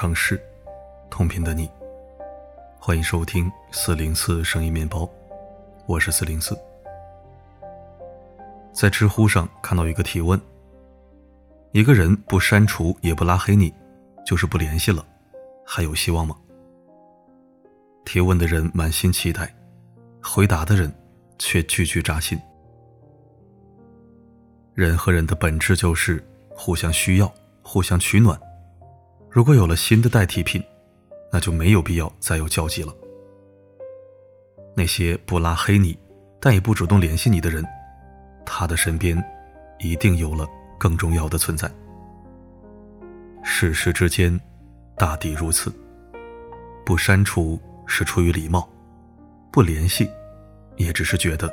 城市，同频的你。欢迎收听四零四声音面包，我是四零四。在知乎上看到一个提问：一个人不删除也不拉黑你，就是不联系了，还有希望吗？提问的人满心期待，回答的人却句句扎心。人和人的本质就是互相需要，互相取暖。如果有了新的代替品，那就没有必要再有交集了。那些不拉黑你，但也不主动联系你的人，他的身边一定有了更重要的存在。世事之间，大抵如此。不删除是出于礼貌，不联系，也只是觉得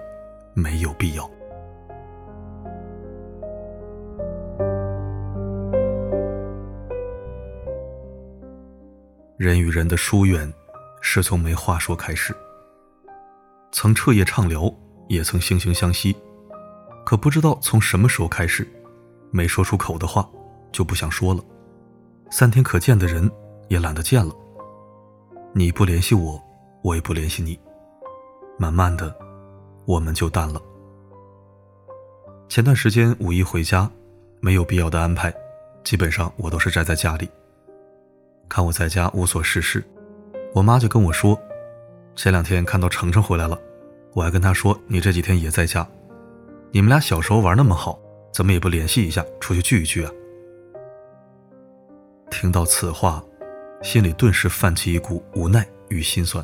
没有必要。人与人的疏远，是从没话说开始。曾彻夜畅聊，也曾惺惺相惜，可不知道从什么时候开始，没说出口的话就不想说了，三天可见的人也懒得见了。你不联系我，我也不联系你，慢慢的，我们就淡了。前段时间五一回家，没有必要的安排，基本上我都是宅在家里。看我在家无所事事，我妈就跟我说：“前两天看到程程回来了，我还跟他说你这几天也在家，你们俩小时候玩那么好，怎么也不联系一下，出去聚一聚啊？”听到此话，心里顿时泛起一股无奈与心酸。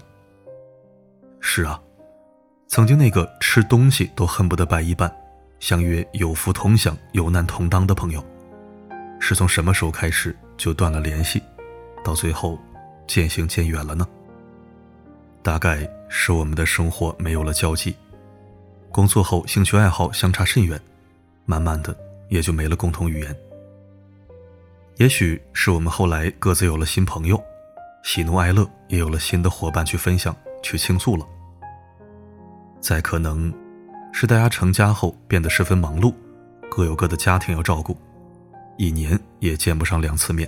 是啊，曾经那个吃东西都恨不得掰一半，相约有福同享、有难同当的朋友，是从什么时候开始就断了联系？到最后，渐行渐远了呢。大概是我们的生活没有了交集，工作后兴趣爱好相差甚远，慢慢的也就没了共同语言。也许是我们后来各自有了新朋友，喜怒哀乐也有了新的伙伴去分享、去倾诉了。再可能，是大家成家后变得十分忙碌，各有各的家庭要照顾，一年也见不上两次面。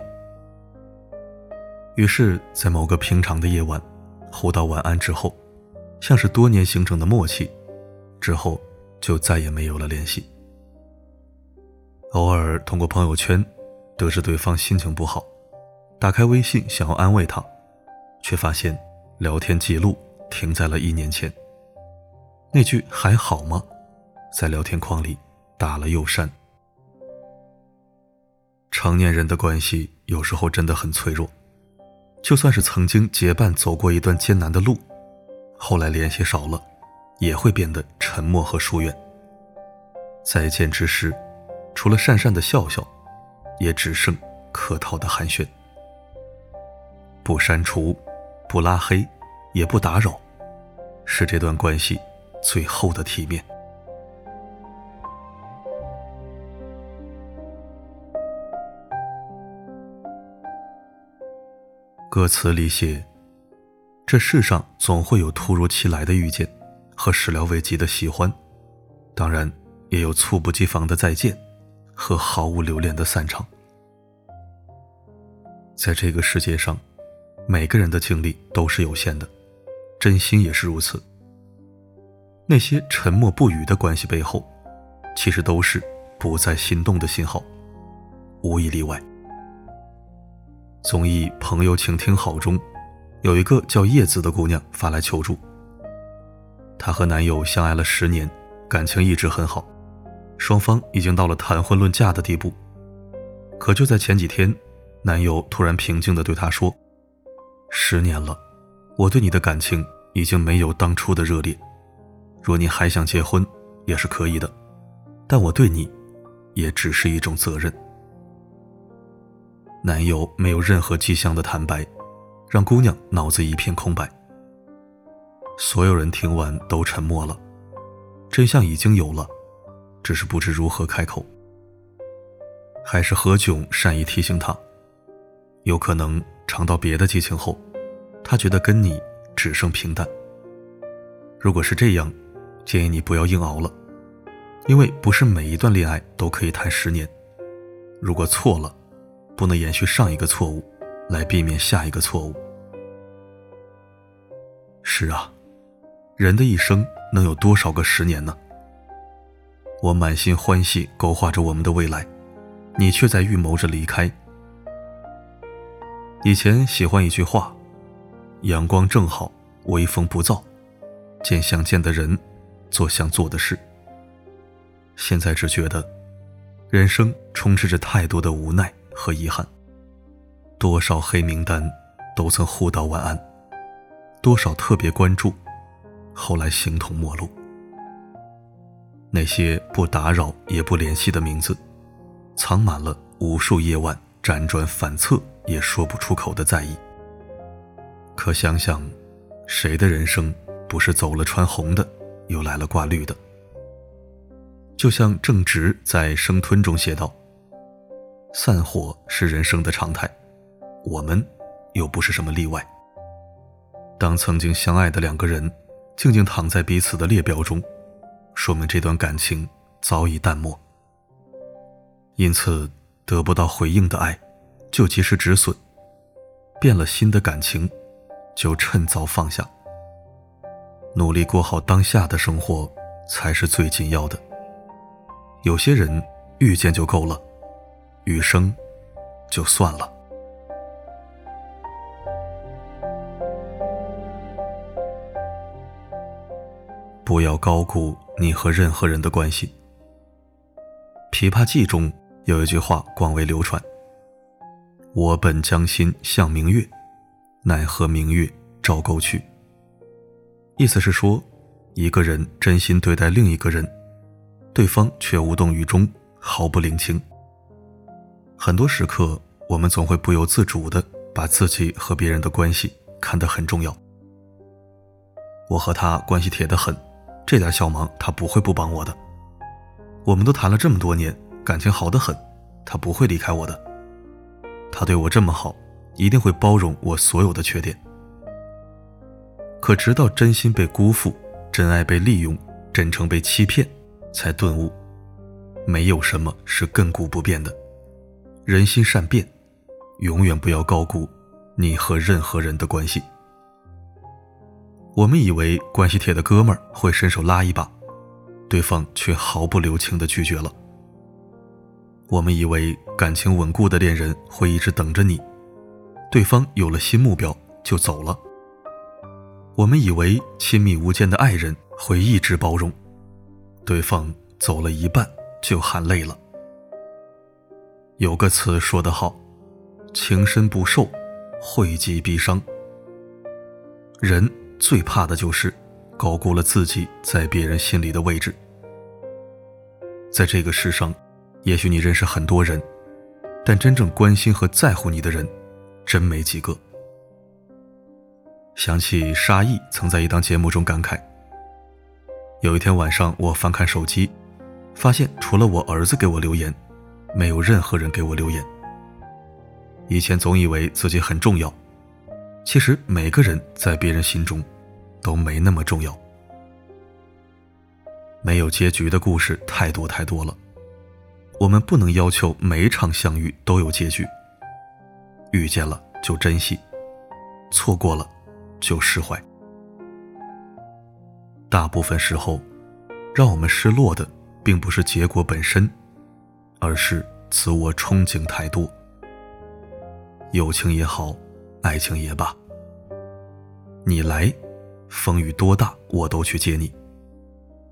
于是，在某个平常的夜晚，互道晚安之后，像是多年形成的默契，之后就再也没有了联系。偶尔通过朋友圈得知对方心情不好，打开微信想要安慰他，却发现聊天记录停在了一年前。那句“还好吗”在聊天框里打了又删。成年人的关系有时候真的很脆弱。就算是曾经结伴走过一段艰难的路，后来联系少了，也会变得沉默和疏远。再见之时，除了讪讪的笑笑，也只剩客套的寒暄。不删除，不拉黑，也不打扰，是这段关系最后的体面。歌词里写：“这世上总会有突如其来的遇见，和始料未及的喜欢，当然也有猝不及防的再见，和毫无留恋的散场。在这个世界上，每个人的精力都是有限的，真心也是如此。那些沉默不语的关系背后，其实都是不再心动的信号，无一例外。”综艺《朋友，请听好》中，有一个叫叶子的姑娘发来求助。她和男友相爱了十年，感情一直很好，双方已经到了谈婚论嫁的地步。可就在前几天，男友突然平静地对她说：“十年了，我对你的感情已经没有当初的热烈。若你还想结婚，也是可以的，但我对你，也只是一种责任。”男友没有任何迹象的坦白，让姑娘脑子一片空白。所有人听完都沉默了，真相已经有了，只是不知如何开口。还是何炅善意提醒他，有可能尝到别的激情后，他觉得跟你只剩平淡。如果是这样，建议你不要硬熬了，因为不是每一段恋爱都可以谈十年。如果错了。不能延续上一个错误，来避免下一个错误。是啊，人的一生能有多少个十年呢？我满心欢喜勾画着我们的未来，你却在预谋着离开。以前喜欢一句话：“阳光正好，微风不燥，见想见的人，做想做的事。”现在只觉得，人生充斥着太多的无奈和遗憾。多少黑名单都曾互道晚安，多少特别关注，后来形同陌路。那些不打扰也不联系的名字，藏满了无数夜晚辗转反侧也说不出口的在意。可想想，谁的人生不是走了穿红的，又来了挂绿的？就像郑直在《生吞》中写道：“散伙是人生的常态，我们又不是什么例外。当曾经相爱的两个人，静静躺在彼此的列表中。”说明这段感情早已淡漠，因此得不到回应的爱就及时止损，变了心的感情就趁早放下，努力过好当下的生活才是最紧要的。有些人遇见就够了，余生就算了。不要高估你和任何人的关系。《琵琶记》中有一句话广为流传：“我本将心向明月，奈何明月照沟渠。”意思是说，一个人真心对待另一个人，对方却无动于衷，毫不领情。很多时刻，我们总会不由自主的把自己和别人的关系看得很重要。我和他关系铁得很。这点小忙他不会不帮我的。我们都谈了这么多年，感情好得很，他不会离开我的。他对我这么好，一定会包容我所有的缺点。可直到真心被辜负，真爱被利用，真诚被欺骗，才顿悟，没有什么是亘古不变的。人心善变，永远不要高估你和任何人的关系。我们以为关系铁的哥们会伸手拉一把，对方却毫不留情地拒绝了。我们以为感情稳固的恋人会一直等着你，对方有了新目标就走了。我们以为亲密无间的爱人会一直包容，对方走了一半就喊累了。有个词说得好：“情深不寿，惠及必伤。”人。最怕的就是高估了自己在别人心里的位置。在这个世上，也许你认识很多人，但真正关心和在乎你的人，真没几个。想起沙溢曾在一档节目中感慨：有一天晚上，我翻看手机，发现除了我儿子给我留言，没有任何人给我留言。以前总以为自己很重要，其实每个人在别人心中。都没那么重要。没有结局的故事太多太多了，我们不能要求每一场相遇都有结局。遇见了就珍惜，错过了就释怀。大部分时候，让我们失落的并不是结果本身，而是自我憧憬太多。友情也好，爱情也罢，你来。风雨多大，我都去接你。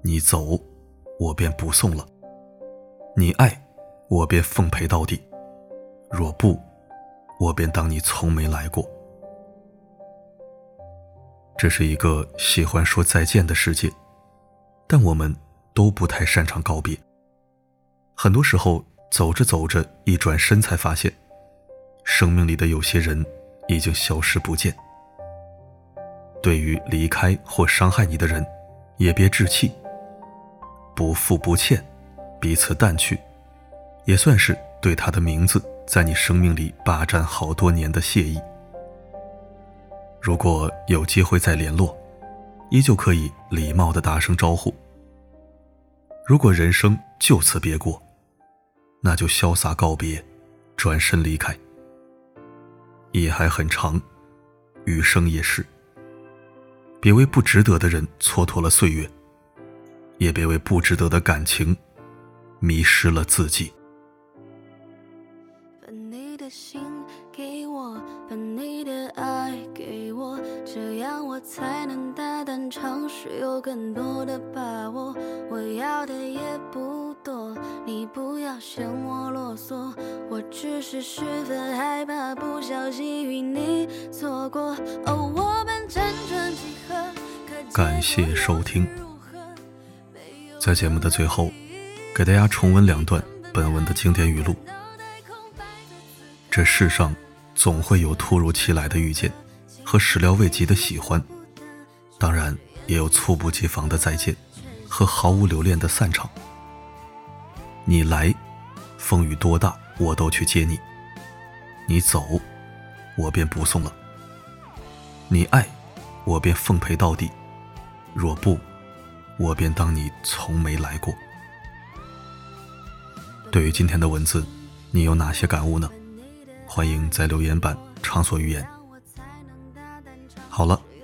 你走，我便不送了；你爱，我便奉陪到底；若不，我便当你从没来过。这是一个喜欢说再见的世界，但我们都不太擅长告别。很多时候，走着走着，一转身才发现，生命里的有些人已经消失不见。对于离开或伤害你的人，也别置气。不负不欠，彼此淡去，也算是对他的名字在你生命里霸占好多年的谢意。如果有机会再联络，依旧可以礼貌的打声招呼。如果人生就此别过，那就潇洒告别，转身离开。夜还很长，余生也是。别为不值得的人蹉跎了岁月，也别为不值得的感情迷失了自己。我才能大胆尝试，有更多的把握。我要的也不多，你不要嫌我啰嗦，我只是十分害怕不小心与你错过。哦，我们辗转几。感谢收听。在节目的最后，给大家重温两段本文的经典语录：这世上总会有突如其来的遇见和始料未及的喜欢，当然也有猝不及防的再见和毫无留恋的散场。你来，风雨多大我都去接你；你走，我便不送了。你爱，我便奉陪到底。若不，我便当你从没来过。对于今天的文字，你有哪些感悟呢？欢迎在留言板畅所欲言。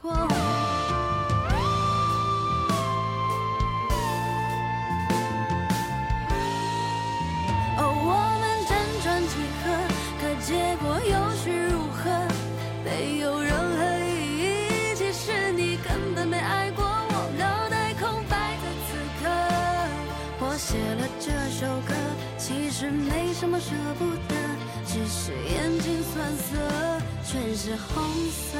过。哦，我们辗转几何，可结果又是如何？没有任何意义。其实你根本没爱过我，脑袋空白的此刻，我写了这首歌，其实没什么舍不得。只是眼睛酸涩，全是红色。